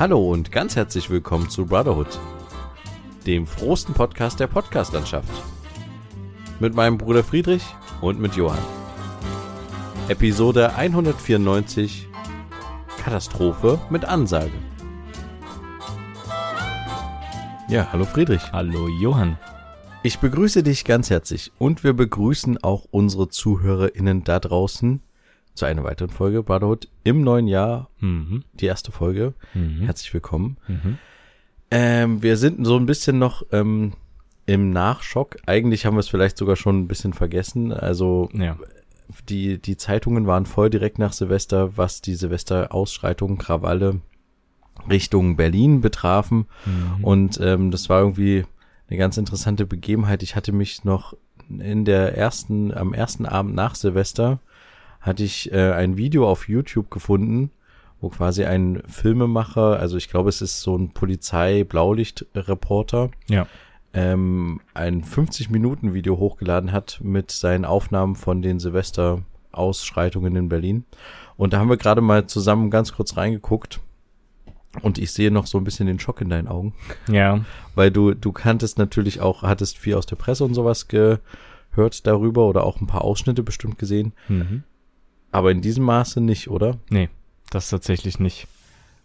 Hallo und ganz herzlich willkommen zu Brotherhood, dem frohsten Podcast der Podcastlandschaft. Mit meinem Bruder Friedrich und mit Johann. Episode 194 Katastrophe mit Ansage. Ja, hallo Friedrich. Hallo Johann. Ich begrüße dich ganz herzlich und wir begrüßen auch unsere ZuhörerInnen da draußen zu einer weiteren Folge Brotherhood im neuen Jahr. Mhm. Die erste Folge. Mhm. Herzlich willkommen. Mhm. Ähm, wir sind so ein bisschen noch ähm, im Nachschock. Eigentlich haben wir es vielleicht sogar schon ein bisschen vergessen. Also Ja. die, die Zeitungen waren voll direkt nach Silvester, was die Silvester-Ausschreitungen, Krawalle Richtung Berlin betrafen. Mhm. Und ähm, das war irgendwie eine ganz interessante Begebenheit. Ich hatte mich noch in der ersten, am ersten Abend nach Silvester hatte ich äh, ein Video auf YouTube gefunden, wo quasi ein Filmemacher, also ich glaube, es ist so ein Polizei-Blaulicht-Reporter, Ja. ähm, ein 50-Minuten-Video hochgeladen hat mit seinen Aufnahmen von den Silvester-Ausschreitungen in Berlin. Und da haben wir gerade mal zusammen ganz kurz reingeguckt. Und ich sehe noch so ein bisschen den Schock in deinen Augen. Ja. Weil du, du kanntest natürlich auch, hattest viel aus der Presse und sowas gehört darüber oder auch ein paar Ausschnitte bestimmt gesehen. Mhm. Aber in diesem Maße nicht, oder? Nee, das tatsächlich nicht.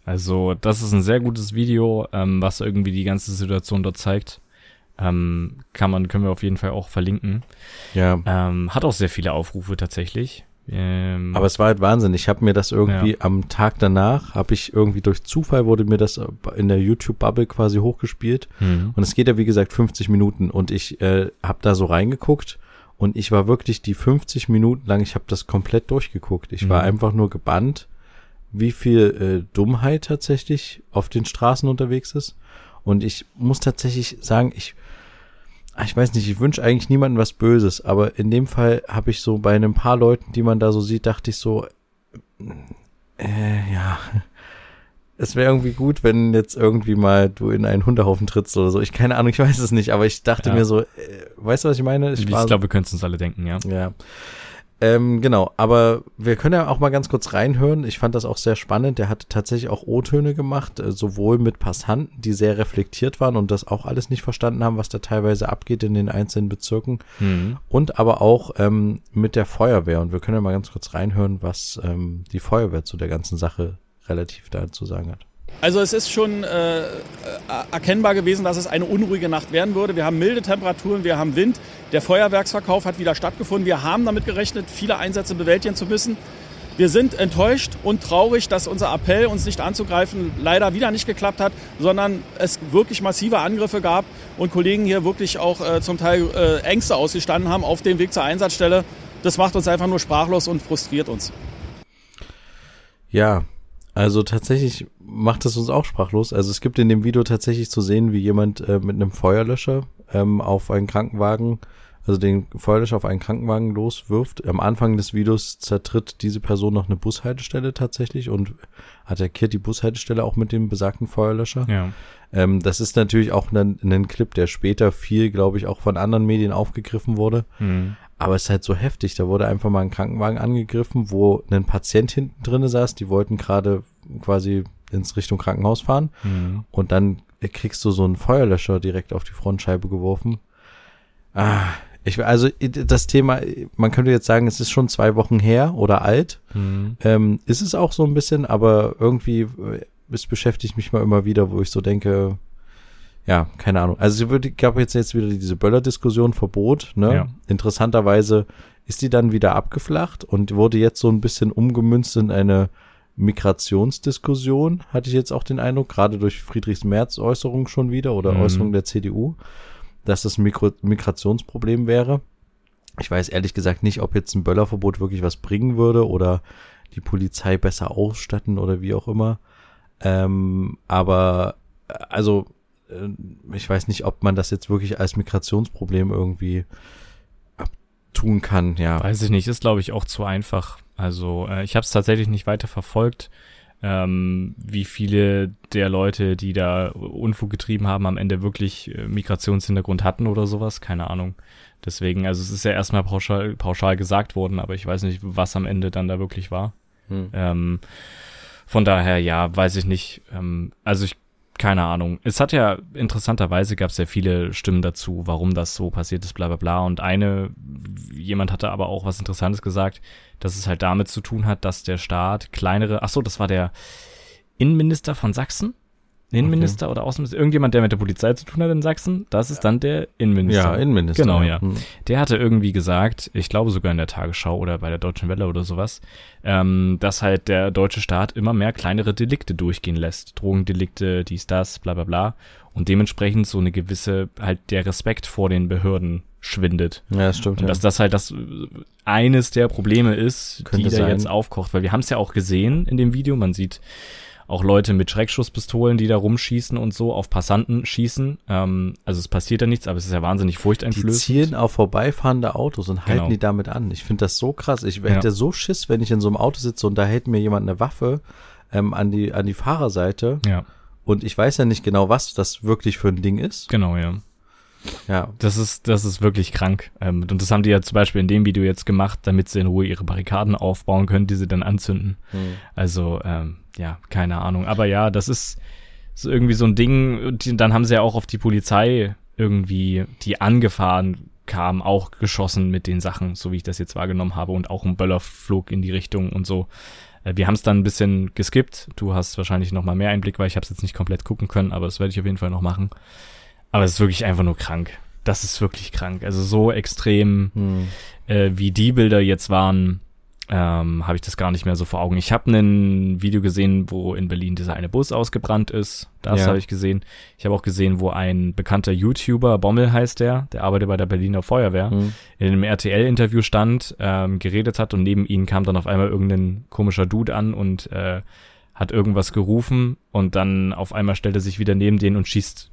Also, das ist ein sehr gutes Video, ähm, was irgendwie die ganze Situation dort zeigt. Ähm, kann man, können wir auf jeden Fall auch verlinken. Ja. Ähm, hat auch sehr viele Aufrufe tatsächlich. Ähm, Aber es war halt Wahnsinn. Ich habe mir das irgendwie Ja. am Tag danach, habe ich irgendwie durch Zufall wurde mir das in der YouTube-Bubble quasi hochgespielt. mhm. Und es geht ja wie gesagt 50 Minuten und ich äh, habe da so reingeguckt und ich war wirklich die 50 Minuten lang, ich habe das komplett durchgeguckt. Ich war Mhm. einfach nur gebannt, wie viel äh, Dummheit tatsächlich auf den Straßen unterwegs ist. Und ich muss tatsächlich sagen, ich ah, ich weiß nicht, ich wünsche eigentlich niemandem was Böses, aber in dem Fall habe ich so bei ein paar Leuten, die man da so sieht, dachte ich so, äh, ja, es wäre irgendwie gut, wenn jetzt irgendwie mal du in einen Hundehaufen trittst oder so. Ich keine Ahnung, ich weiß es nicht, aber ich dachte Ja. mir so, äh, weißt du, was ich meine? ich war- glaube, wir können es uns alle denken, ja. ja. Ähm, genau, aber wir können ja auch mal ganz kurz reinhören. Ich fand das auch sehr spannend. Der hat tatsächlich auch O-Töne gemacht, äh, sowohl mit Passanten, die sehr reflektiert waren und das auch alles nicht verstanden haben, was da teilweise abgeht in den einzelnen Bezirken, Mhm. und aber auch ähm, mit der Feuerwehr. Und wir können ja mal ganz kurz reinhören, was ähm, die Feuerwehr zu der ganzen Sache relativ dazu sagen hat. Also es ist schon äh, äh, erkennbar gewesen, dass es eine unruhige Nacht werden würde. Wir haben milde Temperaturen, wir haben Wind. Der Feuerwerksverkauf hat wieder stattgefunden. Wir haben damit gerechnet, viele Einsätze bewältigen zu müssen. Wir sind enttäuscht und traurig, dass unser Appell, uns nicht anzugreifen, leider wieder nicht geklappt hat, sondern es wirklich massive Angriffe gab und Kollegen hier wirklich auch äh, zum Teil äh, Ängste ausgestanden haben auf dem Weg zur Einsatzstelle. Das macht uns einfach nur sprachlos und frustriert uns. Ja, also tatsächlich macht es uns auch sprachlos. Also es gibt in dem Video tatsächlich zu sehen, wie jemand äh, mit einem Feuerlöscher ähm, auf einen Krankenwagen, also den Feuerlöscher auf einen Krankenwagen loswirft. Am Anfang des Videos zertritt diese Person noch eine Bushaltestelle tatsächlich und attackiert die Bushaltestelle auch mit dem besagten Feuerlöscher. Ja. Ähm, das ist natürlich auch ein, ein Clip, der später viel, glaube ich, auch von anderen Medien aufgegriffen wurde. Mhm. Aber es ist halt so heftig. Da wurde einfach mal ein Krankenwagen angegriffen, wo ein Patient hinten drinne saß. Die wollten gerade quasi ins Richtung Krankenhaus fahren. Mhm. Und dann kriegst du so einen Feuerlöscher direkt auf die Frontscheibe geworfen. Ah, ich, also das Thema, man könnte jetzt sagen, es ist schon zwei Wochen her oder alt. Mhm. Ähm, ist es auch so ein bisschen, aber irgendwie, äh, es beschäftigt mich mal immer wieder, wo ich so denke, ja, keine Ahnung. Also es gab jetzt jetzt wieder diese Böller-Diskussion, Verbot, ne? Ja. Interessanterweise ist die dann wieder abgeflacht und wurde jetzt so ein bisschen umgemünzt in eine Migrationsdiskussion, hatte ich jetzt auch den Eindruck, gerade durch Friedrichs Merz Äußerung schon wieder oder Mhm. Äußerung der CDU, dass das ein Mikro Migrationsproblem wäre. Ich weiß ehrlich gesagt nicht, ob jetzt ein Böllerverbot wirklich was bringen würde oder die Polizei besser ausstatten oder wie auch immer. Ähm, aber äh, also ich weiß nicht, ob man das jetzt wirklich als Migrationsproblem irgendwie tun kann, ja. Weiß ich nicht, ist glaube ich auch zu einfach. Also äh, ich habe es tatsächlich nicht weiter verfolgt, ähm, wie viele der Leute, die da Unfug getrieben haben, am Ende wirklich äh, Migrationshintergrund hatten oder sowas, keine Ahnung. Deswegen, also es ist ja erstmal pauschal, pauschal gesagt worden, aber ich weiß nicht, was am Ende dann da wirklich war. Hm. Ähm, Von daher, ja, weiß ich nicht. Ähm, also ich, keine Ahnung. Es hat ja, interessanterweise gab es ja viele Stimmen dazu, warum das so passiert ist, bla bla bla. Und eine, jemand hatte aber auch was Interessantes gesagt, dass es halt damit zu tun hat, dass der Staat kleinere, ach so, das war der Innenminister von Sachsen, Innenminister okay. oder Außenminister, irgendjemand, der mit der Polizei zu tun hat in Sachsen, das ist dann der Innenminister. Ja, Innenminister. Genau, ja. Hm. Der hatte irgendwie gesagt, ich glaube sogar in der Tagesschau oder bei der Deutschen Welle oder sowas, ähm, dass halt der deutsche Staat immer mehr kleinere Delikte durchgehen lässt. Drogendelikte, dies, das, bla bla bla. Und dementsprechend so eine gewisse, halt der Respekt vor den Behörden schwindet. Ja, das stimmt. Und dass das halt das eines der Probleme ist, Könnte die da sein. jetzt aufkocht. Weil wir haben es ja auch gesehen in dem Video. Man sieht auch Leute mit Schreckschusspistolen, die da rumschießen und so auf Passanten schießen. Ähm, also es passiert ja nichts, aber es ist ja wahnsinnig Die furchteinflößend. zielen auf vorbeifahrende Autos und halten Genau. die damit an. Ich finde das so krass. Ich Ja. hätte so Schiss, wenn ich in so einem Auto sitze und da hält mir jemand eine Waffe ähm, an, die, an die Fahrerseite Ja, und ich weiß ja nicht genau, was das wirklich für ein Ding ist. genau, ja. Ja, Das ist, das ist wirklich krank. Ähm, und das haben die ja zum Beispiel in dem Video jetzt gemacht, damit sie in Ruhe ihre Barrikaden aufbauen können, die sie dann anzünden. Also, ähm, ja, keine Ahnung. Aber ja, das ist, ist irgendwie so ein Ding. Dann haben sie ja auch auf die Polizei irgendwie, die angefahren kam, auch geschossen mit den Sachen, so wie ich das jetzt wahrgenommen habe. Und auch ein Böller flog in die Richtung und so. Äh, Wir haben es dann ein bisschen geskippt. Du hast wahrscheinlich noch mal mehr Einblick, weil ich habe es jetzt nicht komplett gucken können, aber das werde ich auf jeden Fall noch machen. Aber es ist wirklich einfach nur krank. Das ist wirklich krank. Also so extrem, Hm. äh, wie die Bilder jetzt waren, ähm, habe ich das gar nicht mehr so vor Augen. Ich habe ein Video gesehen, wo in Berlin dieser eine Bus ausgebrannt ist. Das Ja. habe ich gesehen. Ich habe auch gesehen, wo ein bekannter YouTuber, Bommel heißt der, der arbeitet bei der Berliner Feuerwehr, Hm. in einem RTL-Interview stand, ähm, geredet hat und neben ihm kam dann auf einmal irgendein komischer Dude an und äh, hat irgendwas gerufen und dann auf einmal stellt er sich wieder neben den und schießt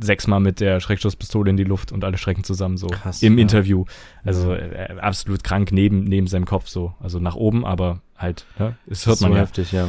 sechsmal mit der Schreckschusspistole in die Luft und alle schrecken zusammen so Krass, im ja. Interview. Also äh, absolut krank neben neben seinem Kopf so, also nach oben, aber halt, ne? das hört so man ja. heftig, ja.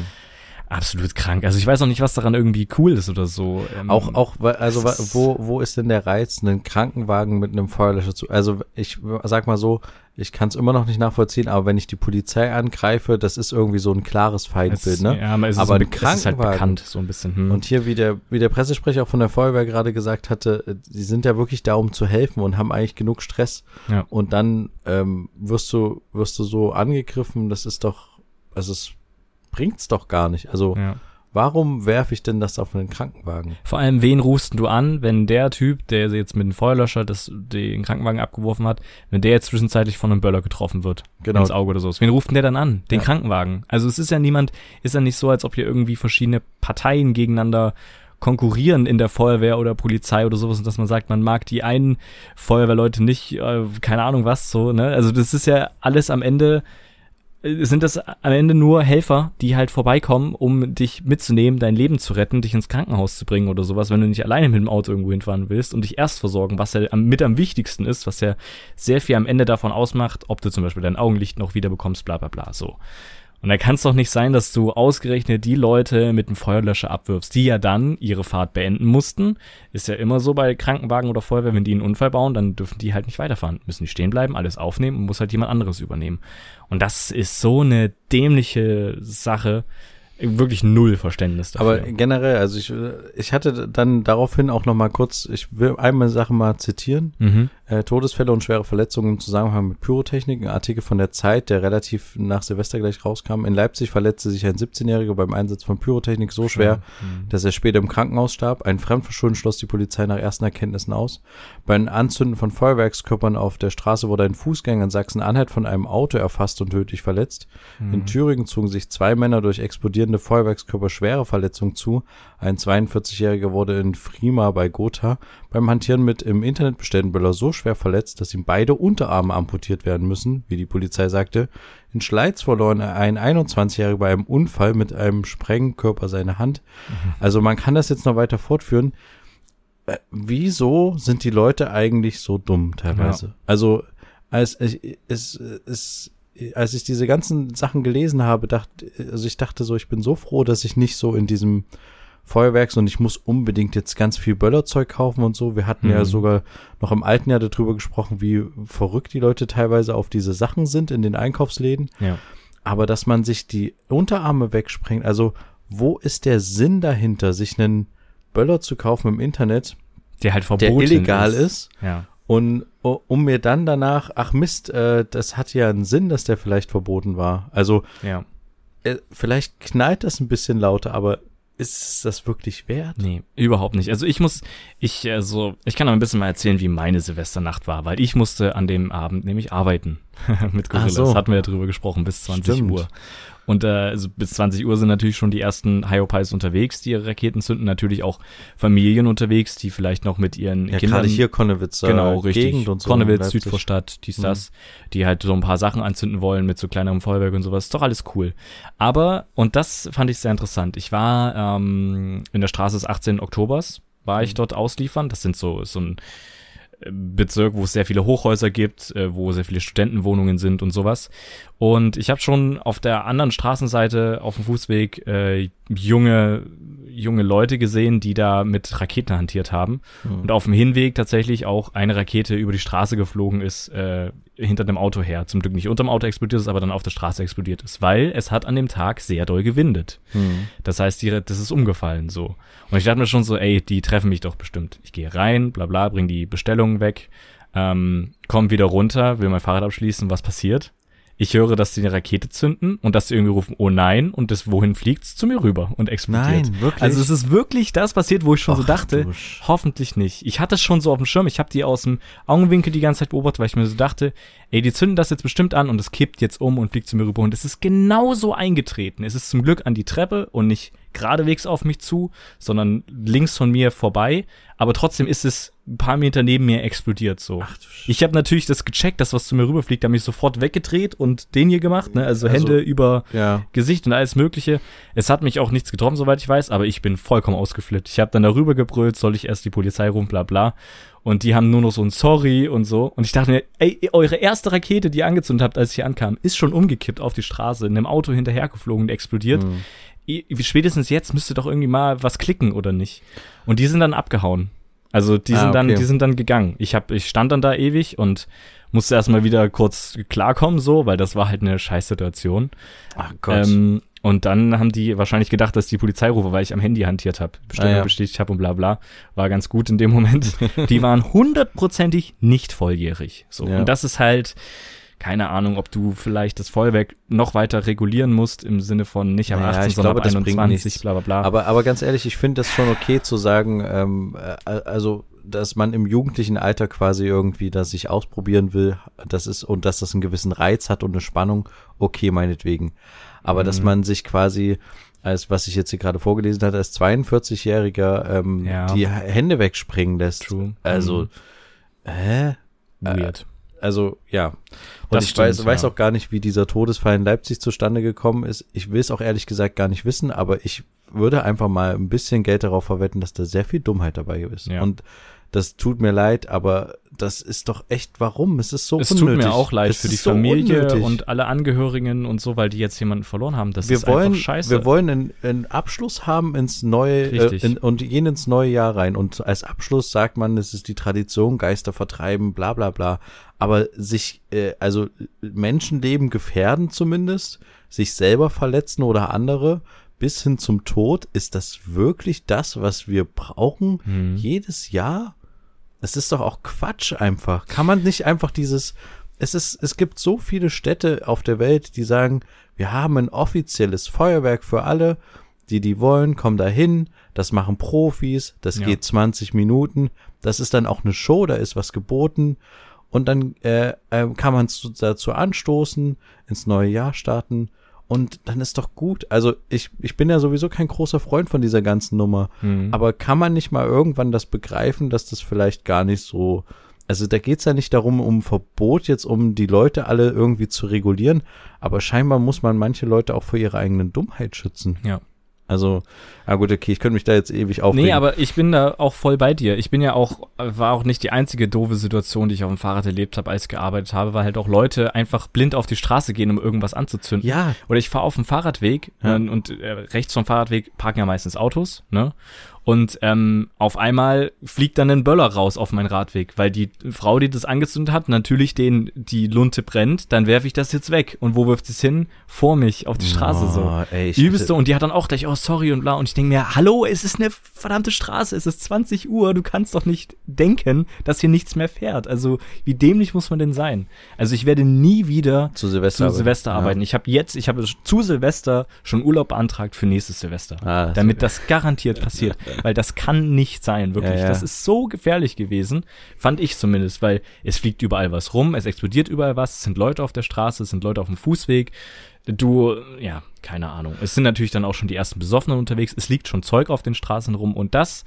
Absolut krank. Also ich weiß auch nicht, was daran irgendwie cool ist oder so. Ähm, Auch, auch, also wo, wo ist denn der Reiz, einen Krankenwagen mit einem Feuerlöscher zu, also ich sag mal so, ich kann es immer noch nicht nachvollziehen, aber wenn ich die Polizei angreife, das ist irgendwie so ein klares es Feindbild, ist, ne? Ja, aber es, Aber ist, ein, es ist halt Krankenwagen- bekannt, so ein bisschen. Hm. Und hier, wie der, wie der Pressesprecher auch von der Feuerwehr gerade gesagt hatte, äh, die sind ja wirklich da, um zu helfen und haben eigentlich genug Stress. Ja. Und dann ähm, wirst du, wirst du so angegriffen, das ist doch, also es bringt's doch gar nicht. Also ja. Warum werfe ich denn das auf einen Krankenwagen? Vor allem, wen rufst du an, wenn der Typ, der jetzt mit dem Feuerlöscher das, den Krankenwagen abgeworfen hat, wenn der jetzt zwischenzeitlich von einem Böller getroffen wird Genau. ins Auge oder so. Wen ruft denn der dann an? Den Ja. Krankenwagen. Also es ist ja niemand, ist ja nicht so, als ob hier irgendwie verschiedene Parteien gegeneinander konkurrieren in der Feuerwehr oder Polizei oder sowas und dass man sagt, man mag die einen Feuerwehrleute nicht, äh, keine Ahnung was, so, ne? Also das ist ja alles am Ende sind das am Ende nur Helfer, die halt vorbeikommen, um dich mitzunehmen, dein Leben zu retten, dich ins Krankenhaus zu bringen oder sowas, wenn du nicht alleine mit dem Auto irgendwo hinfahren willst und dich erst versorgen, was ja mit am wichtigsten ist, was ja sehr viel am Ende davon ausmacht, ob du zum Beispiel dein Augenlicht noch wieder bekommst, bla bla bla, so. Und da kann es doch nicht sein, dass du ausgerechnet die Leute mit dem Feuerlöscher abwirfst, die ja dann ihre Fahrt beenden mussten. Ist ja immer so bei Krankenwagen oder Feuerwehr, wenn die einen Unfall bauen, dann dürfen die halt nicht weiterfahren. Müssen die stehen bleiben, alles aufnehmen und muss halt jemand anderes übernehmen. Und das ist so eine dämliche Sache. Wirklich null Verständnis dafür. Aber generell, also ich, ich hatte dann daraufhin auch noch mal kurz, ich will einmal Sache mal zitieren. mhm. Äh, Todesfälle und schwere Verletzungen im Zusammenhang mit Pyrotechnik. Ein Artikel von der Zeit, der relativ nach Silvester gleich rauskam. In Leipzig verletzte sich ein 17-Jähriger beim Einsatz von Pyrotechnik so schwer, Mhm. dass er später im Krankenhaus starb. Ein Fremdverschulden schloss die Polizei nach ersten Erkenntnissen aus. Beim Anzünden von Feuerwerkskörpern auf der Straße wurde ein Fußgänger in Sachsen-Anhalt von einem Auto erfasst und tödlich verletzt. In Thüringen zogen sich zwei Männer durch explodierende Feuerwerkskörper schwere Verletzungen zu. Ein 42-Jähriger wurde in Frima bei Gotha beim Hantieren mit im Internet bestellten Böller so schwer verletzt, dass ihm beide Unterarme amputiert werden müssen, wie die Polizei sagte. In Schleiz verloren ein 21-Jähriger bei einem Unfall mit einem Sprengkörper seine Hand. Also man kann das jetzt noch weiter fortführen. Äh, Wieso sind die Leute eigentlich so dumm teilweise? Also als ich, es, es, als ich diese ganzen Sachen gelesen habe, dachte, also ich dachte so, ich bin so froh, dass ich nicht so in diesem Feuerwerks und ich muss unbedingt jetzt ganz viel Böllerzeug kaufen und so. Wir hatten ja Mhm. sogar noch im alten Jahr darüber gesprochen, wie verrückt die Leute teilweise auf diese Sachen sind in den Einkaufsläden. Ja. aber dass man sich die Unterarme wegsprengt, also wo ist der Sinn dahinter, sich einen Böller zu kaufen im Internet, Der halt verboten der illegal ist, ist. Ja. und uh, um mir dann danach, ach Mist, äh, das hat ja einen Sinn, dass der vielleicht verboten war. Also Ja. äh, vielleicht knallt das ein bisschen lauter, aber ist das wirklich wert? Nee, überhaupt nicht. Also ich muss, ich, also, ich kann noch ein bisschen mal erzählen, wie meine Silvesternacht war, weil ich musste an dem Abend nämlich arbeiten mit Gorillas. so. Hatten wir ja drüber gesprochen, bis 20 Stimmt. Uhr. Und äh, also bis 20 Uhr sind natürlich schon die ersten Hyopies unterwegs, die ihre Raketen zünden. Natürlich auch Familien unterwegs, die vielleicht noch mit ihren Ja, Kindern gerade hier Konnewitz, genau, richtig. Gegend und so. Konnewitz. Südvorstadt, dies, Mhm. das, die halt so ein paar Sachen anzünden wollen mit so kleinerem Feuerwerk und sowas. Ist doch alles cool. Aber, und das fand ich sehr interessant, ich war ähm, in der Straße des 18. Oktobers, war Mhm. ich dort ausliefern. Das sind so, so ein Bezirk, wo es sehr viele Hochhäuser gibt, äh, wo sehr viele Studentenwohnungen sind und sowas. Und ich habe schon auf der anderen Straßenseite auf dem Fußweg äh, junge junge Leute gesehen, die da mit Raketen hantiert haben. Mhm. Und auf dem Hinweg tatsächlich auch eine Rakete über die Straße geflogen ist, äh, hinter dem Auto her. Zum Glück nicht unterm Auto explodiert ist, aber dann auf der Straße explodiert ist, weil es hat an dem Tag sehr doll gewindet. Hm. Das heißt, die, das ist umgefallen so. Und ich dachte mir schon so, ey, die treffen mich doch bestimmt. Ich gehe rein, bla bla, bring die Bestellungen weg, ähm, komm wieder runter, will mein Fahrrad abschließen, was passiert? Ich höre, dass die eine Rakete zünden und dass sie irgendwie rufen, oh nein, und das wohin fliegt's zu mir rüber und explodiert. Nein, wirklich? Also es ist wirklich das passiert, wo ich schon so Ach, dachte, hoffentlich nicht. Ich hatte es schon so auf dem Schirm, ich habe die aus dem Augenwinkel die ganze Zeit beobachtet, weil ich mir so dachte, ey, die zünden das jetzt bestimmt an und es kippt jetzt um und fliegt zu mir rüber. Und es ist genauso eingetreten. Es ist zum Glück an die Treppe und nicht geradewegs auf mich zu, sondern links von mir vorbei. Aber trotzdem ist es ein paar Meter neben mir explodiert so. Ach Ich habe natürlich das gecheckt, dass was zu mir rüberfliegt, da habe ich sofort weggedreht und den hier gemacht, ne? Also, Also- Hände über Ja. Gesicht und alles Mögliche. Es hat mich auch nichts getroffen, soweit ich weiß, aber ich bin vollkommen ausgeflippt. Ich habe dann darüber gebrüllt, soll ich erst die Polizei rufen, bla bla. Und die haben nur noch so ein Sorry und so. Und ich dachte mir, ey, eure erste Rakete, die ihr angezündet habt, als ich hier ankam, ist schon umgekippt auf die Straße, in einem Auto hinterhergeflogen und explodiert. Hm. I- Spätestens jetzt müsste doch irgendwie mal was klicken, oder nicht? Und die sind dann abgehauen. Also die Ah, sind dann, okay. die sind dann gegangen. Ich hab, ich stand dann da ewig und musste erstmal wieder kurz klarkommen, so, weil das war halt eine Scheißsituation. Ach Gott. Ähm, und dann haben die wahrscheinlich gedacht, dass die Polizei rufe, weil ich am Handy hantiert habe, Bestellung Ah, ja. bestätigt habe und bla bla. War ganz gut in dem Moment. die waren hundertprozentig nicht volljährig. So. Ja. Und das ist halt, keine Ahnung, ob du vielleicht das Feuerwerk noch weiter regulieren musst, im Sinne von nicht am Naja, 18, ich sondern glaube, ab das bringt 21, nichts. bla bla bla. Aber, aber ganz ehrlich, ich finde das schon okay zu sagen, ähm, äh, also, dass man im jugendlichen Alter quasi irgendwie das sich ausprobieren will, das ist, und dass das einen gewissen Reiz hat und eine Spannung, okay, meinetwegen. Aber dass Mhm. man sich quasi, als was ich jetzt hier gerade vorgelesen hatte, als 42-Jähriger ähm, Ja. die Hände wegspringen lässt. True. Also, Mhm. hä? Weird. Also, ja. Und Das ich stimmt, weiß, weiß ja. auch gar nicht, wie dieser Todesfall in Leipzig zustande gekommen ist. Ich will es auch ehrlich gesagt gar nicht wissen, aber ich würde einfach mal ein bisschen Geld darauf verwetten, dass da sehr viel Dummheit dabei ist. Ja. Und das tut mir leid, aber das ist doch echt, warum? Es ist so es unnötig. tut mir auch leid Es für die so Familie unnötig. und alle Angehörigen und so, weil die jetzt jemanden verloren haben. Das wir ist wollen, einfach scheiße. wir wollen einen, einen Abschluss haben ins neue äh, in, und gehen ins neue Jahr rein. Und als Abschluss sagt man, es ist die Tradition, Geister vertreiben, bla bla bla. Aber sich, äh, also Menschenleben gefährden zumindest, sich selber verletzen oder andere bis hin zum Tod, ist das wirklich das, was wir brauchen Hm. jedes Jahr? Es ist doch auch Quatsch einfach. Kann man nicht einfach dieses, es ist, es gibt so viele Städte auf der Welt, die sagen, wir haben ein offizielles Feuerwerk für alle, die die wollen, kommen da hin, das machen Profis, das Ja. geht 20 Minuten, das ist dann auch eine Show, da ist was geboten und dann äh, äh, kann man es dazu anstoßen, ins neue Jahr starten und dann ist doch gut. Also ich, ich bin ja sowieso kein großer Freund von dieser ganzen Nummer, Mhm. aber kann man nicht mal irgendwann das begreifen, dass das vielleicht gar nicht so. Also da geht's ja nicht darum, um Verbot jetzt, um die Leute alle irgendwie zu regulieren, aber scheinbar muss man manche Leute auch vor ihrer eigenen Dummheit schützen. Ja. Also, ah gut, okay, ich könnte mich da jetzt ewig aufregen. Nee, aber ich bin da auch voll bei dir. Ich bin ja auch, war auch nicht die einzige doofe Situation, die ich auf dem Fahrrad erlebt habe, als ich gearbeitet habe, weil halt auch Leute einfach blind auf die Straße gehen, um irgendwas anzuzünden. ja, Oder ich fahre auf dem Fahrradweg Ja. und, und äh, rechts vom Fahrradweg parken ja meistens Autos, ne? Und ähm, auf einmal fliegt dann ein Böller raus auf meinen Radweg, weil die Frau, die das angezündet hat, natürlich den die Lunte brennt, dann werfe ich das jetzt weg. Und wo wirft es hin? Vor mich, auf die Straße so. Oh, ey, ich Übelste. hatte- Und die hat dann auch gleich, oh sorry und bla. Und ich denke mir, hallo, es ist eine verdammte Straße, es ist 20 Uhr, du kannst doch nicht denken, dass hier nichts mehr fährt. Also wie dämlich muss man denn sein? Also ich werde nie wieder Zu Silvester zu arbeiten. Silvester Ja. arbeiten. Ich habe jetzt, ich habe zu Silvester schon Urlaub beantragt für nächstes Silvester. Ah, damit das garantiert passiert. Weil das kann nicht sein, wirklich. Ja, ja. Das ist so gefährlich gewesen, fand ich zumindest, weil es fliegt überall was rum, es explodiert überall was, es sind Leute auf der Straße, es sind Leute auf dem Fußweg. Du, ja, keine Ahnung. Es sind natürlich dann auch schon die ersten Besoffenen unterwegs. Es liegt schon Zeug auf den Straßen rum und das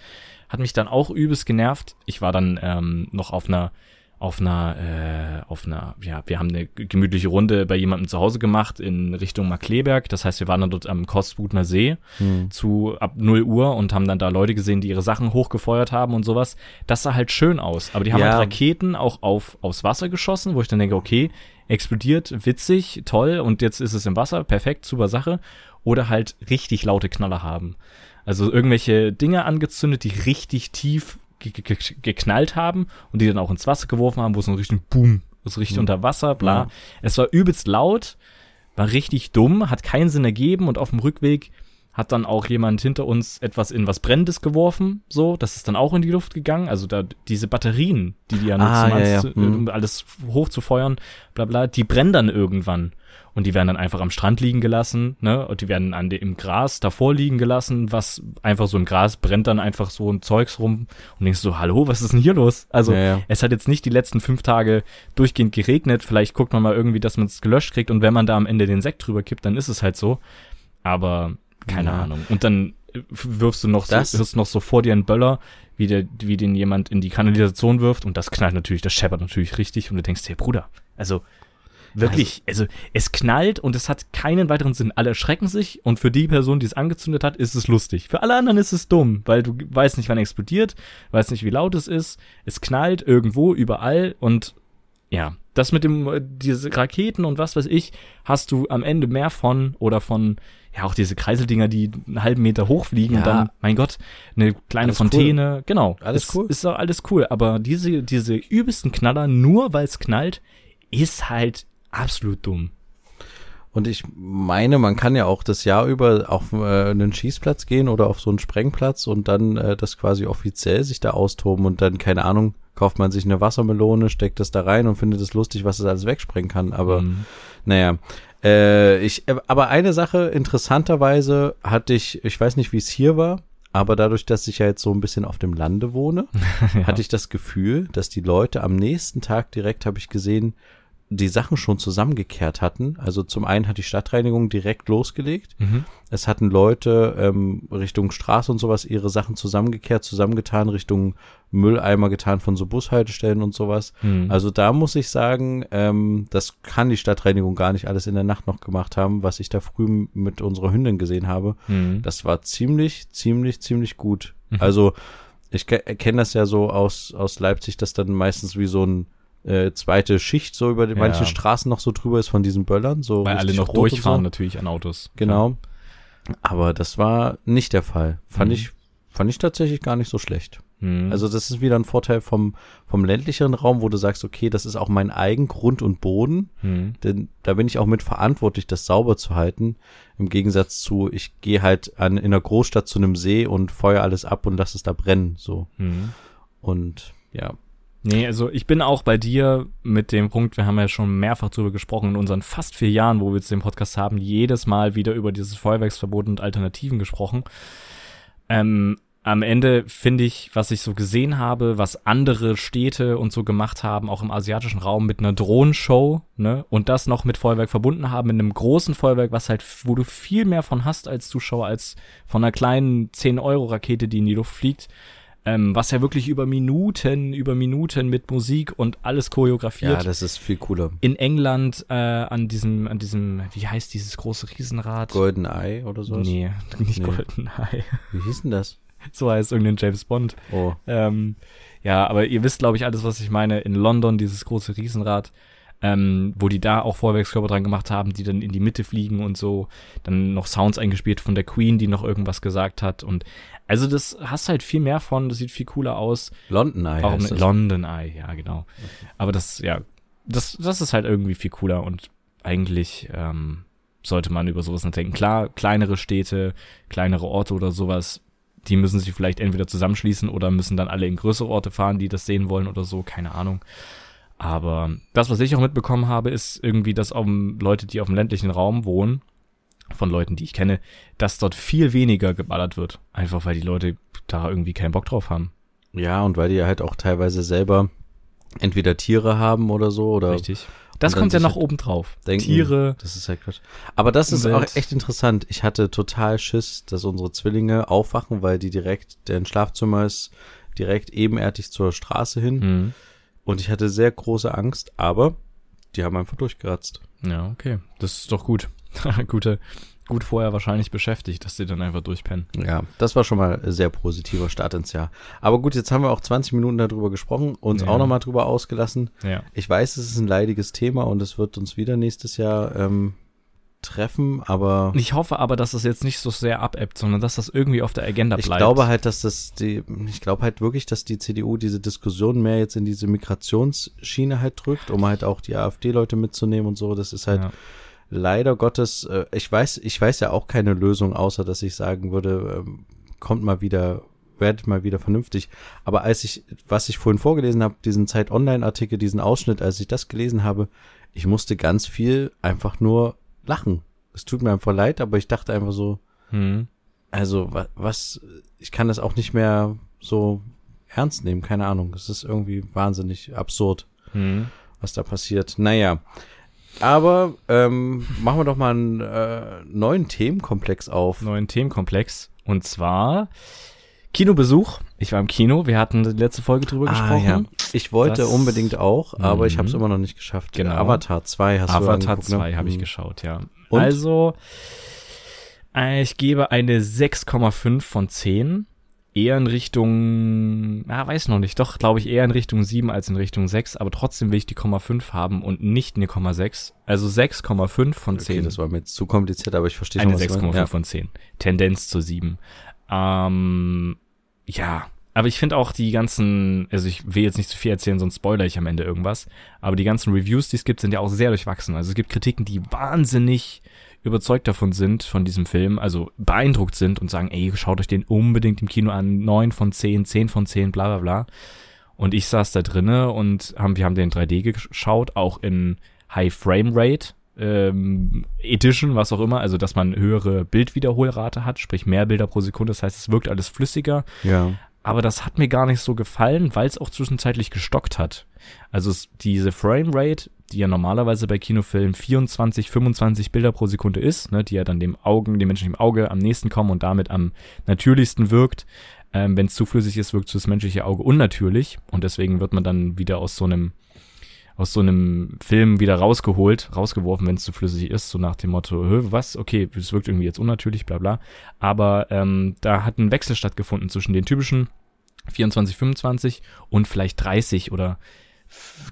hat mich dann auch übelst genervt. Ich war dann ähm, noch auf einer auf einer, äh, auf einer, ja, wir haben eine gemütliche Runde bei jemandem zu Hause gemacht in Richtung Markleberg. Das heißt, wir waren dann dort am Kostbutner See Hm. zu ab 0 Uhr und haben dann da Leute gesehen, die ihre Sachen hochgefeuert haben und sowas. Das sah halt schön aus. Aber die haben Ja. halt Raketen auch auf, aufs Wasser geschossen, wo ich dann denke, okay, explodiert, witzig, toll und jetzt ist es im Wasser, perfekt, super Sache. Oder halt richtig laute Knaller haben. Also irgendwelche Dinge angezündet, die richtig tief geknallt haben und die dann auch ins Wasser geworfen haben, wo es so richtig Boom, so richtig Mhm. unter Wasser, bla. Ja. Es war übelst laut, war richtig dumm, hat keinen Sinn ergeben und auf dem Rückweg hat dann auch jemand hinter uns etwas in was Brennendes geworfen, so, das ist dann auch in die Luft gegangen, also da diese Batterien, die die ja nutzen, Ah, um ja, alles, ja. zu- Mhm. um alles hochzufeuern, bla bla, die brennen dann irgendwann und die werden dann einfach am Strand liegen gelassen, ne, und die werden an dem, im Gras davor liegen gelassen, was einfach so im Gras brennt dann einfach so ein Zeugs rum und denkst so, hallo, was ist denn hier los? Also, Ja, ja. es hat jetzt nicht die letzten fünf Tage durchgehend geregnet. Vielleicht guckt man mal irgendwie, dass man es gelöscht kriegt. Und wenn man da am Ende den Sekt drüber kippt, dann ist es halt so. Aber keine Ja. Ahnung. Und dann wirfst du noch so, Das- wirst noch so vor dir einen Böller, wie, der, wie den jemand in die Kanalisation wirft. Und das knallt natürlich, das scheppert natürlich richtig. Und du denkst dir, Bruder, also wirklich, also, es knallt und es hat keinen weiteren Sinn. Alle erschrecken sich und für die Person, die es angezündet hat, ist es lustig. Für alle anderen ist es dumm, weil du weißt nicht, wann explodiert, weißt nicht, wie laut es ist. Es knallt irgendwo, überall und ja, das mit dem, äh, diese Raketen und was weiß ich, hast du am Ende mehr von oder von, ja, auch diese Kreiseldinger, die einen halben Meter hochfliegen und Ja. dann, mein Gott, eine kleine Alles Fontäne, genau. Alles ist, cool. Ist doch alles cool, aber diese, diese übelsten Knaller, nur weil es knallt, ist halt absolut dumm. Und ich meine, man kann ja auch das Jahr über auf äh, einen Schießplatz gehen oder auf so einen Sprengplatz und dann äh, das quasi offiziell sich da austoben und dann, keine Ahnung, kauft man sich eine Wassermelone, steckt das da rein und findet es lustig, was es alles wegsprengen kann. Aber Mhm. naja, äh, ich, äh, aber eine Sache, interessanterweise hatte ich, ich weiß nicht, wie es hier war, aber dadurch, dass ich ja jetzt so ein bisschen auf dem Lande wohne, ja. hatte ich das Gefühl, dass die Leute am nächsten Tag direkt, habe ich gesehen, die Sachen schon zusammengekehrt hatten. Also zum einen hat die Stadtreinigung direkt losgelegt. Mhm. Es hatten Leute ähm, Richtung Straße und sowas ihre Sachen zusammengekehrt, zusammengetan, Richtung Mülleimer getan von so Bushaltestellen und sowas. Mhm. Also da muss ich sagen, ähm, das kann die Stadtreinigung gar nicht alles in der Nacht noch gemacht haben, was ich da früh mit unserer Hündin gesehen habe. Mhm. Das war ziemlich, ziemlich, ziemlich gut. Mhm. Also ich ke- kenne das ja so aus, aus Leipzig, dass dann meistens wie so ein äh, zweite Schicht so über die, Ja. manchen Straßen noch so drüber ist von diesen Böllern. So Weil alle noch durchfahren So. natürlich an Autos. Genau. Aber das war nicht der Fall. Fand Mhm. ich, fand ich tatsächlich gar nicht so schlecht. Mhm. Also das ist wieder ein Vorteil vom, vom ländlicheren Raum, wo du sagst, okay, das ist auch mein eigen Grund und Boden. Mhm. Denn da bin ich auch mit verantwortlich, das sauber zu halten. Im Gegensatz zu, ich gehe halt an, in einer Großstadt zu einem See und feuer alles ab und lass es da brennen. So. Mhm. Und ja. Nee, also ich bin auch bei dir mit dem Punkt, wir haben ja schon mehrfach drüber gesprochen in unseren fast vier Jahren, wo wir jetzt den Podcast haben, jedes Mal wieder über dieses Feuerwerksverbot und Alternativen gesprochen. Ähm, am Ende finde ich, was ich so gesehen habe, was andere Städte und so gemacht haben, auch im asiatischen Raum mit einer Drohnenshow, ne, und das noch mit Feuerwerk verbunden haben, mit einem großen Feuerwerk, was halt, wo du viel mehr von hast als Zuschauer, als von einer kleinen 10-Euro-Rakete, die in die Luft fliegt, ähm, was ja wirklich über Minuten, über Minuten mit Musik und alles choreografiert. Ja, das ist viel cooler. in England äh, an diesem, an diesem, wie heißt dieses große Riesenrad? Golden Eye oder sowas? Nee, nicht Nee. GoldenEye. Wie hieß denn das? so heißt irgendein James Bond. Oh. Ähm, ja, aber ihr wisst, glaube ich, alles, was ich meine. In London dieses große Riesenrad. Ähm, wo die da auch Feuerwerkskörper dran gemacht haben, die dann in die Mitte fliegen und so. Dann noch Sounds eingespielt von der Queen, die noch irgendwas gesagt hat. Und also das hast halt viel mehr von, das sieht viel cooler aus. London Eye. Warum heißt das. London Eye, ja, genau. Aber das, ja, das, das ist halt irgendwie viel cooler und eigentlich ähm, sollte man über sowas nachdenken. Klar, kleinere Städte, kleinere Orte oder sowas, die müssen sich vielleicht entweder zusammenschließen oder müssen dann alle in größere Orte fahren, die das sehen wollen oder so, keine Ahnung. Aber das, was ich auch mitbekommen habe, ist irgendwie, dass auch Leute, die auf dem ländlichen Raum wohnen, von Leuten, die ich kenne, dass dort viel weniger geballert wird. Einfach weil die Leute da irgendwie keinen Bock drauf haben. Ja, und weil die halt auch teilweise selber entweder Tiere haben oder so oder Richtig. Das kommt ja noch oben drauf. denken, Tiere. Das ist halt Quatsch. Aber das ist Umwelt. auch echt interessant. Ich hatte total Schiss, dass unsere Zwillinge aufwachen, weil die direkt, deren Schlafzimmer ist direkt ebenerdig zur Straße hin. Hm. Und ich hatte sehr große Angst, aber die haben einfach durchgeratzt. Ja, okay. Das ist doch gut. Gute, gut vorher wahrscheinlich beschäftigt, dass die dann einfach durchpennen. Ja, das war schon mal ein sehr positiver Start ins Jahr. Aber gut, jetzt haben wir auch 20 Minuten darüber gesprochen, uns Ja. auch nochmal drüber ausgelassen. Ja. Ich weiß, es ist ein leidiges Thema und es wird uns wieder nächstes Jahr ähm, treffen, aber Ich hoffe aber, dass das jetzt nicht so sehr abebbt, sondern dass das irgendwie auf der Agenda ich bleibt. glaube halt, dass das die, ich glaube halt wirklich, dass die CDU diese Diskussion mehr jetzt in diese Migrationsschiene halt drückt, um halt auch die AfD-Leute mitzunehmen und so. Das ist halt Ja. leider Gottes, äh, ich weiß, ich weiß ja auch keine Lösung, außer dass ich sagen würde, ähm, kommt mal wieder, werdet mal wieder vernünftig. Aber als ich, was ich vorhin vorgelesen habe, diesen Zeit Online-Artikel, diesen Ausschnitt, als ich das gelesen habe, ich musste ganz viel einfach nur lachen. Es tut mir einfach leid, aber ich dachte einfach so, Hm. also was, was ich kann das auch nicht mehr so ernst nehmen, keine Ahnung. Es ist irgendwie wahnsinnig absurd Hm. was da passiert. Naja. Aber ähm, machen wir doch mal einen äh, neuen Themenkomplex auf. Neuen Themenkomplex. Und zwar Kinobesuch. Ich war im Kino. Wir hatten die letzte Folge drüber gesprochen. Ah, ja. Ich wollte Das- unbedingt auch, aber ich habe es Mhm. immer noch nicht geschafft. Genau. Avatar 2 hast du Avatar angeguckt, ne? 2 habe ich Mhm. geschaut, ja. Und? Also, äh, ich gebe eine 6,5 von 10. Eher in Richtung, ah, weiß noch nicht, doch, glaube ich, eher in Richtung 7 als in Richtung 6, aber trotzdem will ich die 0,5 haben und nicht eine 0,6. Also 6,5 von 10. Okay, das war mir jetzt zu kompliziert, aber ich verstehe Eine schon, was du 6,5 meinst. von 10. Tendenz zu 7. Ähm, ja, aber ich finde auch die ganzen, also ich will jetzt nicht zu viel erzählen, sonst spoiler ich am Ende irgendwas. Aber die ganzen Reviews, die es gibt, sind ja auch sehr durchwachsen. Also es gibt Kritiken, die wahnsinnig überzeugt davon sind, von diesem Film, also beeindruckt sind und sagen, ey, schaut euch den unbedingt im Kino an, 9 von 10, 10 von 10, bla bla bla. Und ich saß da drinne und haben, wir haben den 3D geschaut, auch in High Frame Rate ähm, Edition, was auch immer, also dass man höhere Bildwiederholrate hat, sprich mehr Bilder pro Sekunde, das heißt, es wirkt alles flüssiger. Ja. Aber das hat mir gar nicht so gefallen, weil es auch zwischenzeitlich gestockt hat. Also es, diese Framerate, die ja normalerweise bei Kinofilmen 24, 25 Bilder pro Sekunde ist, ne, die ja dann dem Augen, dem menschlichen Auge am nächsten kommen und damit am natürlichsten wirkt. Ähm, Wenn es zu flüssig ist, wirkt das menschliche Auge unnatürlich und deswegen wird man dann wieder aus so einem aus so einem Film wieder rausgeholt, rausgeworfen, wenn es zu flüssig ist, so nach dem Motto, was, okay, es wirkt irgendwie jetzt unnatürlich, bla bla. Aber ähm, da hat ein Wechsel stattgefunden zwischen den typischen 24, 25 und vielleicht 30 oder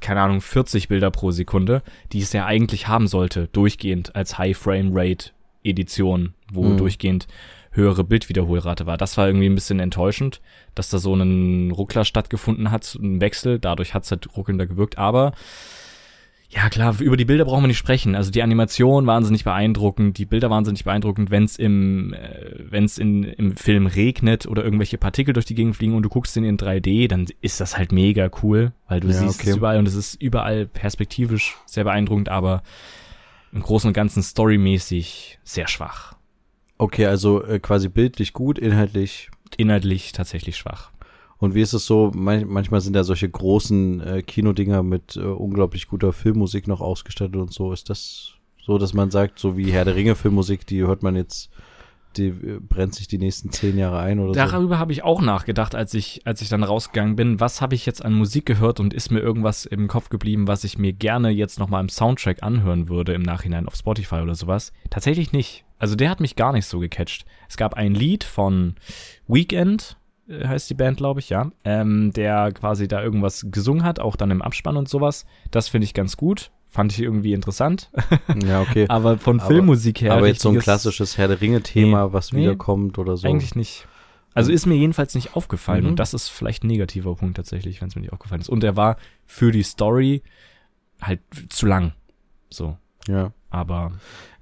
keine Ahnung, 40 Bilder pro Sekunde, die es ja eigentlich haben sollte, durchgehend als High Frame Rate Edition, wo Mhm. durchgehend höhere Bildwiederholrate war. Das war irgendwie ein bisschen enttäuschend, dass da so ein Ruckler stattgefunden hat, ein Wechsel, dadurch hat es halt ruckelnder gewirkt, aber ja klar, über die Bilder brauchen wir nicht sprechen. Also die Animation wahnsinnig beeindruckend, die Bilder wahnsinnig beeindruckend, wenn es im, äh, wenn's in, im Film regnet oder irgendwelche Partikel durch die Gegend fliegen und du guckst den in 3D, dann ist das halt mega cool, weil du Ja, siehst okay. es überall und es ist überall perspektivisch sehr beeindruckend, aber im Großen und Ganzen storymäßig sehr schwach. Okay, also äh, quasi bildlich gut, inhaltlich. Inhaltlich tatsächlich schwach. Und wie ist es so? Man manchmal sind ja solche großen äh, Kinodinger mit äh, unglaublich guter Filmmusik noch ausgestattet und so. Ist das so, dass man sagt, so wie Herr der Ringe Filmmusik, die hört man jetzt, die äh, brennt sich die nächsten zehn Jahre ein oder so? Darüber habe ich auch nachgedacht, als ich, als ich dann rausgegangen bin. Was habe ich jetzt an Musik gehört und ist mir irgendwas im Kopf geblieben, was ich mir gerne jetzt nochmal im Soundtrack anhören würde im Nachhinein auf Spotify oder sowas? Tatsächlich nicht. Also der hat mich gar nicht so gecatcht. Es gab ein Lied von Weekend, äh, heißt die Band, glaube ich, ja, ähm, der quasi da irgendwas gesungen hat, auch dann im Abspann und sowas. Das finde ich ganz gut. fand ich irgendwie interessant. Ja, okay. Aber von Aber- Filmmusik her. Aber jetzt so ein klassisches Herr der Ringe-Thema, Nee. was Nee. wiederkommt oder so. Eigentlich nicht. Also ist mir jedenfalls nicht aufgefallen Mhm. und das ist vielleicht ein negativer Punkt tatsächlich, wenn es mir nicht aufgefallen ist. Und er war für die Story halt zu lang. So. Ja. Aber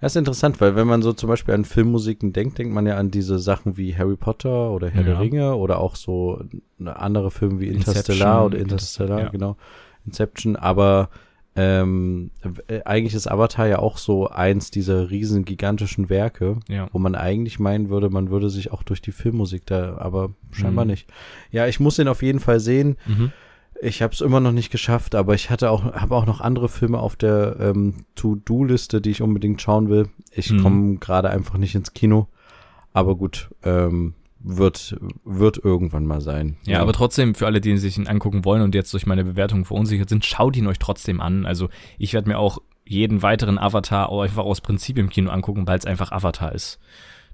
Das ist interessant, weil wenn man so zum Beispiel an Filmmusiken denkt, denkt man ja an diese Sachen wie Harry Potter oder Herr Ja. der Ringe oder auch so andere Filme wie Inception, Interstellar oder Inter- Interstellar, ja. genau. Inception, aber ähm, äh, eigentlich ist Avatar ja auch so eins dieser riesen gigantischen Werke, ja. wo man eigentlich meinen würde, man würde sich auch durch die Filmmusik da, aber scheinbar Mhm. nicht. Ja, ich muss den auf jeden Fall sehen. Mhm. Ich habe es immer noch nicht geschafft, aber ich hatte auch, habe auch noch andere Filme auf der ähm, To-Do-Liste, die ich unbedingt schauen will. Ich Mhm. komme gerade einfach nicht ins Kino. Aber gut, ähm, wird, wird irgendwann mal sein. Ja, aber trotzdem, für alle, die sich ihn angucken wollen und jetzt durch meine Bewertung verunsichert sind, schaut ihn euch trotzdem an. Also ich werde mir auch jeden weiteren Avatar auch einfach aus Prinzip im Kino angucken, weil es einfach Avatar ist.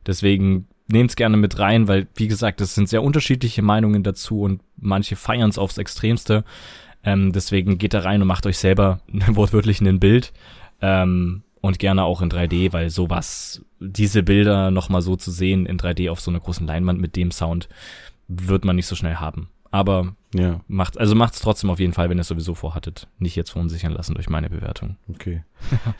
Deswegen nehmt's gerne mit rein, weil, wie gesagt, es sind sehr unterschiedliche Meinungen dazu und manche feiern's aufs Extremste. Ähm, deswegen geht da rein und macht euch selber wortwörtlich ein Bild. Ähm, und gerne auch in 3D, weil sowas, diese Bilder nochmal so zu sehen in 3D auf so einer großen Leinwand mit dem Sound, wird man nicht so schnell haben. Aber Ja, macht, also macht's trotzdem auf jeden Fall, wenn ihr es sowieso vorhattet. Nicht jetzt verunsichern lassen durch meine Bewertung. okay.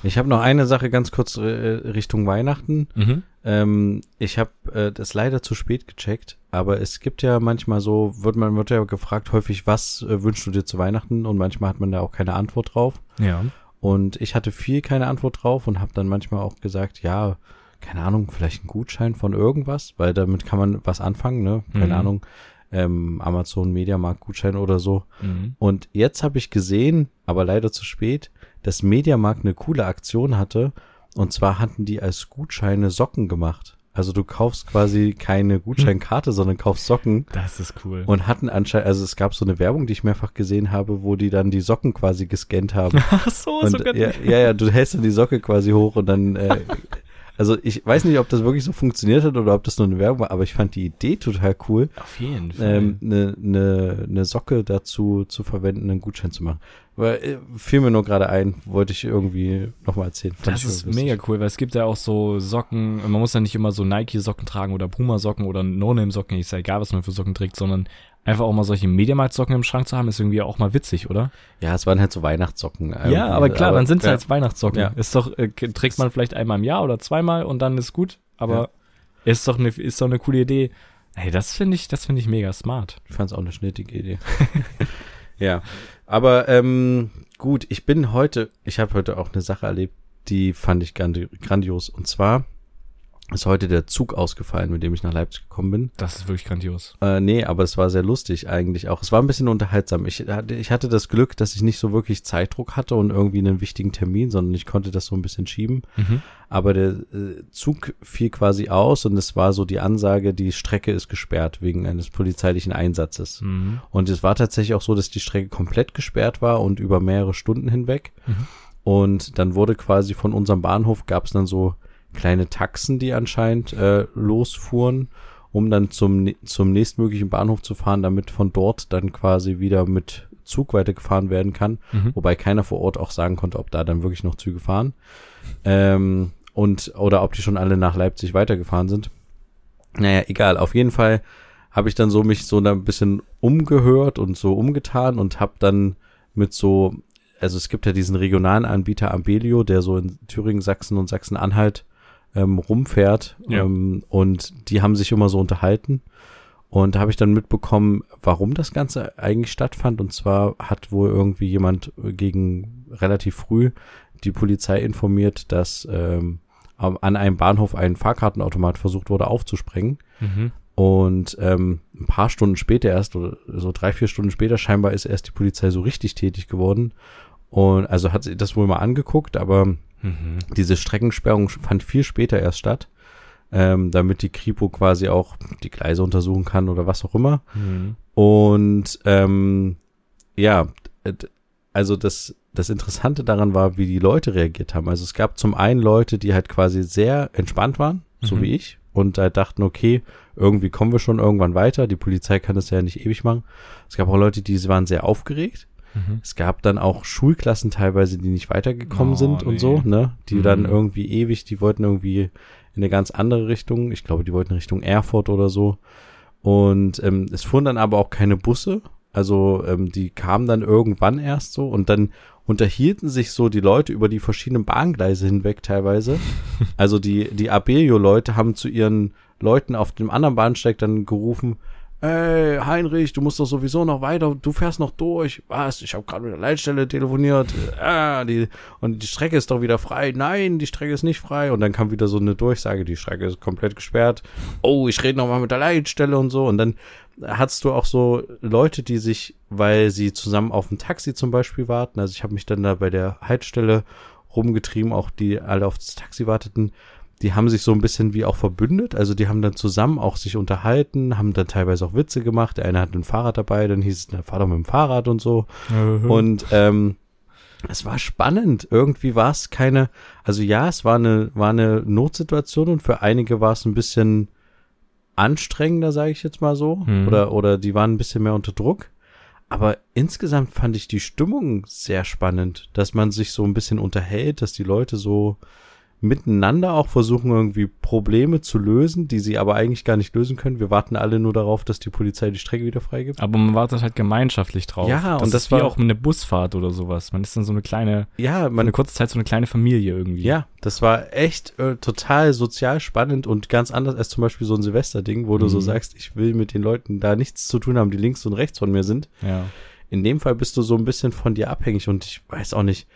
ich habe noch eine Sache ganz kurz äh, Richtung Weihnachten. Mhm. Ähm, ich habe äh, das leider zu spät gecheckt, aber es gibt ja manchmal so, wird man wird ja gefragt häufig, was äh, wünschst du dir zu Weihnachten? Und manchmal hat man da auch keine Antwort drauf. Ja. Und ich hatte viel keine Antwort drauf und habe dann manchmal auch gesagt, ja, keine Ahnung, vielleicht ein Gutschein von irgendwas, weil damit kann man was anfangen, ne? Keine Mhm. Ahnung, ähm, Amazon Mediamarkt Gutschein oder so. Mhm. Und jetzt habe ich gesehen, aber leider zu spät, dass Mediamarkt eine coole Aktion hatte. Und zwar hatten die als Gutscheine Socken gemacht. Also du kaufst quasi keine Gutscheinkarte, sondern kaufst Socken Das ist cool. und hatten anscheinend, also es gab so eine Werbung, die ich mehrfach gesehen habe, wo die dann die Socken quasi gescannt haben. Ach so, Und, ja, ja, ja, du hältst dann die Socke quasi hoch und dann, äh, also ich weiß nicht, ob das wirklich so funktioniert hat oder ob das nur eine Werbung war, aber ich fand die Idee total cool, Auf jeden Fall. ähm, eine ne, ne Socke dazu zu verwenden, einen Gutschein zu machen. Weil, äh, fiel mir nur gerade ein, wollte ich irgendwie nochmal erzählen. Fand das ist lustig. mega cool, weil es gibt ja auch so Socken, man muss ja nicht immer so Nike-Socken tragen oder Puma-Socken oder No-Name-Socken, ist ja egal, was man für Socken trägt, sondern einfach auch mal solche Mediamarkt-Socken im Schrank zu haben, ist irgendwie auch mal witzig, oder? Ja, es waren halt so Weihnachtssocken. ja, aber klar, dann sind es ja. halt Weihnachtssocken. Ja. Ist doch, äh, trägt man vielleicht einmal im Jahr oder zweimal und dann ist gut, aber ist doch eine, ist doch eine coole Idee. Hey, das finde ich, das finde ich mega smart. Ich fand es auch eine schnittige Idee. ja, aber ähm, gut, ich bin heute, ich habe heute auch eine Sache erlebt, die fand ich grandi grandios. Und zwar ist heute der Zug ausgefallen, mit dem ich nach Leipzig gekommen bin. Das ist wirklich grandios. Äh, nee, aber es war sehr lustig eigentlich auch. Es war ein bisschen unterhaltsam. Ich hatte, ich hatte das Glück, dass ich nicht so wirklich Zeitdruck hatte und irgendwie einen wichtigen Termin, sondern ich konnte das so ein bisschen schieben. Mhm. Aber der äh, Zug fiel quasi aus und es war so die Ansage, die Strecke ist gesperrt wegen eines polizeilichen Einsatzes. Mhm. Und es war tatsächlich auch so, dass die Strecke komplett gesperrt war und über mehrere Stunden hinweg. Mhm. Und dann wurde quasi von unserem Bahnhof gab es dann so kleine Taxen, die anscheinend äh, losfuhren, um dann zum, zum nächstmöglichen Bahnhof zu fahren, damit von dort dann quasi wieder mit Zug weitergefahren werden kann. Mhm. Wobei keiner vor Ort auch sagen konnte, ob da dann wirklich noch Züge fahren. Ähm, und, oder ob die schon alle nach Leipzig weitergefahren sind. Naja, egal. Auf jeden Fall habe ich dann so mich so ein bisschen umgehört und so umgetan und habe dann mit so, also es gibt ja diesen regionalen Anbieter Ambelio, der so in Thüringen, Sachsen und Sachsen-Anhalt ähm, rumfährt Ja. ähm, und die haben sich immer so unterhalten und da habe ich dann mitbekommen, warum das Ganze eigentlich stattfand und zwar hat wohl irgendwie jemand gegen relativ früh die Polizei informiert, dass ähm, an einem Bahnhof ein Fahrkartenautomat versucht wurde aufzusprengen Mhm. und ähm, ein paar Stunden später erst, oder so drei, vier Stunden später, scheinbar ist erst die Polizei so richtig tätig geworden. Und also hat sie das wohl mal angeguckt, aber Mhm. diese Streckensperrung fand viel später erst statt, ähm, damit die Kripo quasi auch die Gleise untersuchen kann oder was auch immer. Mhm. Und ähm, ja, also das, das Interessante daran war, wie die Leute reagiert haben. Also es gab zum einen Leute, die halt quasi sehr entspannt waren, so Mhm. wie ich, und halt dachten, okay, irgendwie kommen wir schon irgendwann weiter. Die Polizei kann das ja nicht ewig machen. Es gab auch Leute, die waren sehr aufgeregt. Mhm. Es gab dann auch Schulklassen teilweise, die nicht weitergekommen Oh, sind und nee. so, ne? Die Mhm. dann irgendwie ewig, die wollten irgendwie in eine ganz andere Richtung. Ich glaube, die wollten Richtung Erfurt oder so. Und ähm, es fuhren dann aber auch keine Busse. Also ähm, die kamen dann irgendwann erst so und dann unterhielten sich so die Leute über die verschiedenen Bahngleise hinweg teilweise. Also die, die Abelio-Leute haben zu ihren Leuten auf dem anderen Bahnsteig dann gerufen, ey, Heinrich, du musst doch sowieso noch weiter, du fährst noch durch. Was? Ich habe gerade mit der Leitstelle telefoniert. Ah, die, und die Strecke ist doch wieder frei. Nein, die Strecke ist nicht frei. Und dann kam wieder so eine Durchsage, die Strecke ist komplett gesperrt. Oh, ich rede noch mal mit der Leitstelle und so. Und dann hattest du auch so Leute, die sich, weil sie zusammen auf ein Taxi zum Beispiel warten, also ich habe mich dann da bei der Haltestelle rumgetrieben, auch die alle auf das Taxi warteten, die haben sich so ein bisschen wie auch verbündet, also die haben dann zusammen auch sich unterhalten, haben dann teilweise auch Witze gemacht, der eine hat ein Fahrrad dabei, dann hieß es, na, fahr doch mit dem Fahrrad und so und ähm, es war spannend. Irgendwie war es keine, also ja, es war eine, war eine Notsituation und für einige war es ein bisschen anstrengender, sage ich jetzt mal so. Mhm. Oder, oder die waren ein bisschen mehr unter Druck. Aber insgesamt fand ich die Stimmung sehr spannend, dass man sich so ein bisschen unterhält, dass die Leute so miteinander auch versuchen, irgendwie Probleme zu lösen, die sie aber eigentlich gar nicht lösen können. Wir warten alle nur darauf, dass die Polizei die Strecke wieder freigibt. Aber man wartet halt gemeinschaftlich drauf. Ja, das und ist das wie war- auch eine Busfahrt oder sowas. Man ist dann so eine kleine, Ja, man eine kurze Zeit so eine kleine Familie irgendwie. Ja, das war echt äh, total sozial spannend und ganz anders als zum Beispiel so ein Silvesterding, wo du so Mhm. sagst, ich will mit den Leuten da nichts zu tun haben, die links und rechts von mir sind. Ja. In dem Fall bist du so ein bisschen von dir abhängig und ich weiß auch nicht.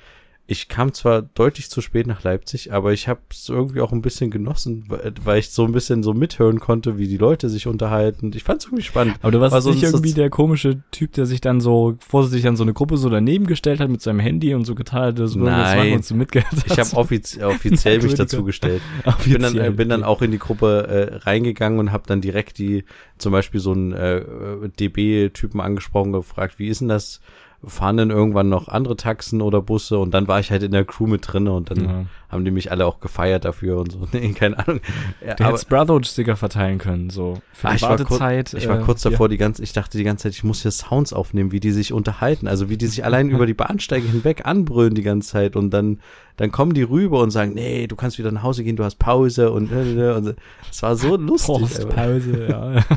Ich kam zwar deutlich zu spät nach Leipzig, aber ich habe es irgendwie auch ein bisschen genossen, weil ich so ein bisschen so mithören konnte, wie die Leute sich unterhalten. Ich fand es irgendwie spannend. Aber du warst War so nicht irgendwie der komische Typ, der sich dann so vorsichtig an so eine Gruppe so daneben gestellt hat mit seinem Handy und so getan hat, das würde das Nein. machen und so mitgehört hat. Ich habe offiz offiziell mich dazu gestellt. Ich bin dann, äh, bin dann auch in die Gruppe äh, reingegangen und habe dann direkt die, zum Beispiel so einen äh, DB-Typen angesprochen, gefragt, wie ist denn das? Fahren denn irgendwann noch andere Taxen oder Busse? Und dann war ich halt in der Crew mit drinne und dann Ja. Haben die mich alle auch gefeiert dafür und so. Nee, keine Ahnung. Ja, Du hättest Brotherhood-Sticker verteilen können, so. Für Ah, ich, war kurz, ich war äh, kurz hier. davor, die ganze, ich dachte die ganze Zeit, ich muss hier Sounds aufnehmen, wie die sich unterhalten, also wie die sich allein über die Bahnsteige hinweg anbrüllen die ganze Zeit und dann, dann kommen die rüber und sagen, nee, du kannst wieder nach Hause gehen, du hast Pause und, und es war so lustig. Postpause, ja.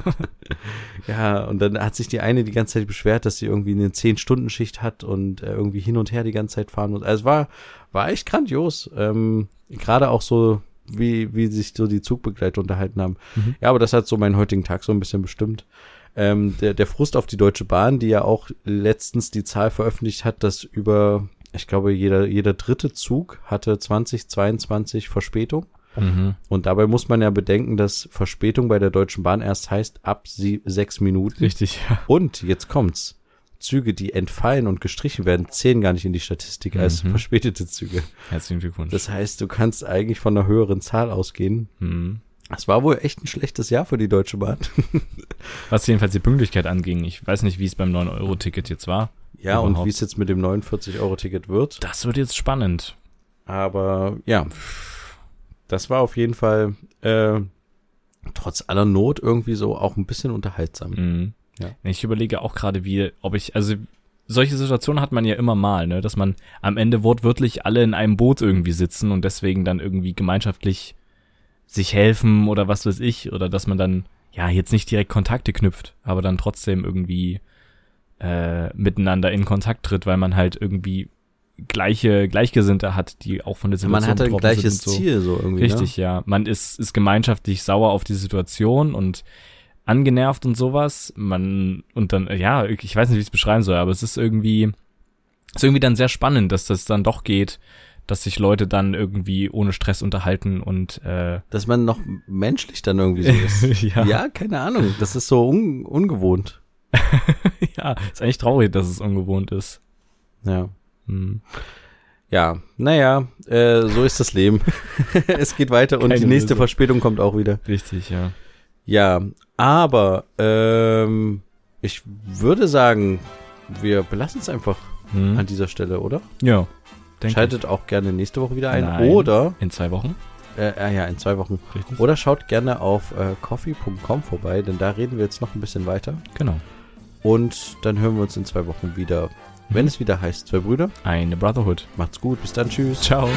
Ja, und dann hat sich die eine die ganze Zeit beschwert, dass sie irgendwie eine 10-Stunden-Schicht hat und äh, irgendwie hin und her die ganze Zeit fahren muss. Also es war, war echt grandios. Ähm, Gerade auch so, wie, wie sich so die Zugbegleiter unterhalten haben. Mhm. Ja, aber das hat so meinen heutigen Tag so ein bisschen bestimmt. Ähm, der, der Frust auf die Deutsche Bahn, die ja auch letztens die Zahl veröffentlicht hat, dass über, ich glaube, jeder, jeder dritte Zug hatte 2022 Verspätung. mhm. Und dabei muss man ja bedenken, dass Verspätung bei der Deutschen Bahn erst heißt ab sie sechs Minuten. Richtig, ja. Und jetzt kommt's. Züge, die entfallen und gestrichen werden, zählen gar nicht in die Statistik als Mhm. verspätete Züge. Herzlichen Glückwunsch. Das heißt, du kannst eigentlich von einer höheren Zahl ausgehen. mhm. Es war wohl echt ein schlechtes Jahr für die Deutsche Bahn. Was jedenfalls die Pünktlichkeit anging. Ich weiß nicht, wie es beim 9-Euro-Ticket jetzt war. Ja, und Überhaupt. wie es jetzt mit dem 49-Euro-Ticket wird. Das wird jetzt spannend. Aber ja, das war auf jeden Fall äh, trotz aller Not irgendwie so auch ein bisschen unterhaltsam. Mhm. Ja. Ich überlege auch gerade, wie, ob ich, also solche Situationen hat man ja immer mal, ne, dass man am Ende wortwörtlich alle in einem Boot irgendwie sitzen und deswegen dann irgendwie gemeinschaftlich sich helfen oder was weiß ich, oder dass man dann, ja, jetzt nicht direkt Kontakte knüpft, aber dann trotzdem irgendwie äh, miteinander in Kontakt tritt, weil man halt irgendwie gleiche Gleichgesinnte hat, die auch von der Situation Man hatte ein betroffen gleiches so. Ziel so irgendwie. Richtig, ja. Man ist, ist gemeinschaftlich sauer auf die Situation und angenervt und sowas. Man, und dann, ja, ich weiß nicht, wie ich es beschreiben soll, aber es ist irgendwie, ist irgendwie dann sehr spannend, dass das dann doch geht, dass sich Leute dann irgendwie ohne Stress unterhalten und, äh, Dass man noch menschlich dann irgendwie so ist. ja. ja, keine Ahnung. Das ist so un ungewohnt. ja, ist eigentlich traurig, dass es ungewohnt ist. Ja. Hm. Ja, naja, äh, so ist das Leben. es geht weiter und Keine die nächste Lösung. Verspätung kommt auch wieder. Richtig, ja. Ja, aber ähm, ich würde sagen, wir belassen es einfach Hm. an dieser Stelle, oder? Ja. Schaltet auch gerne nächste Woche wieder ein. Nein. Oder, ich. In zwei Wochen. äh, äh, ja, in zwei Wochen. Richtig. Oder schaut gerne auf äh, coffee.com vorbei, denn da reden wir jetzt noch ein bisschen weiter. Genau. Und dann hören wir uns in zwei Wochen wieder. wenn es wieder heißt, zwei Brüder. Eine Brotherhood. Macht's gut, bis dann, tschüss. Ciao.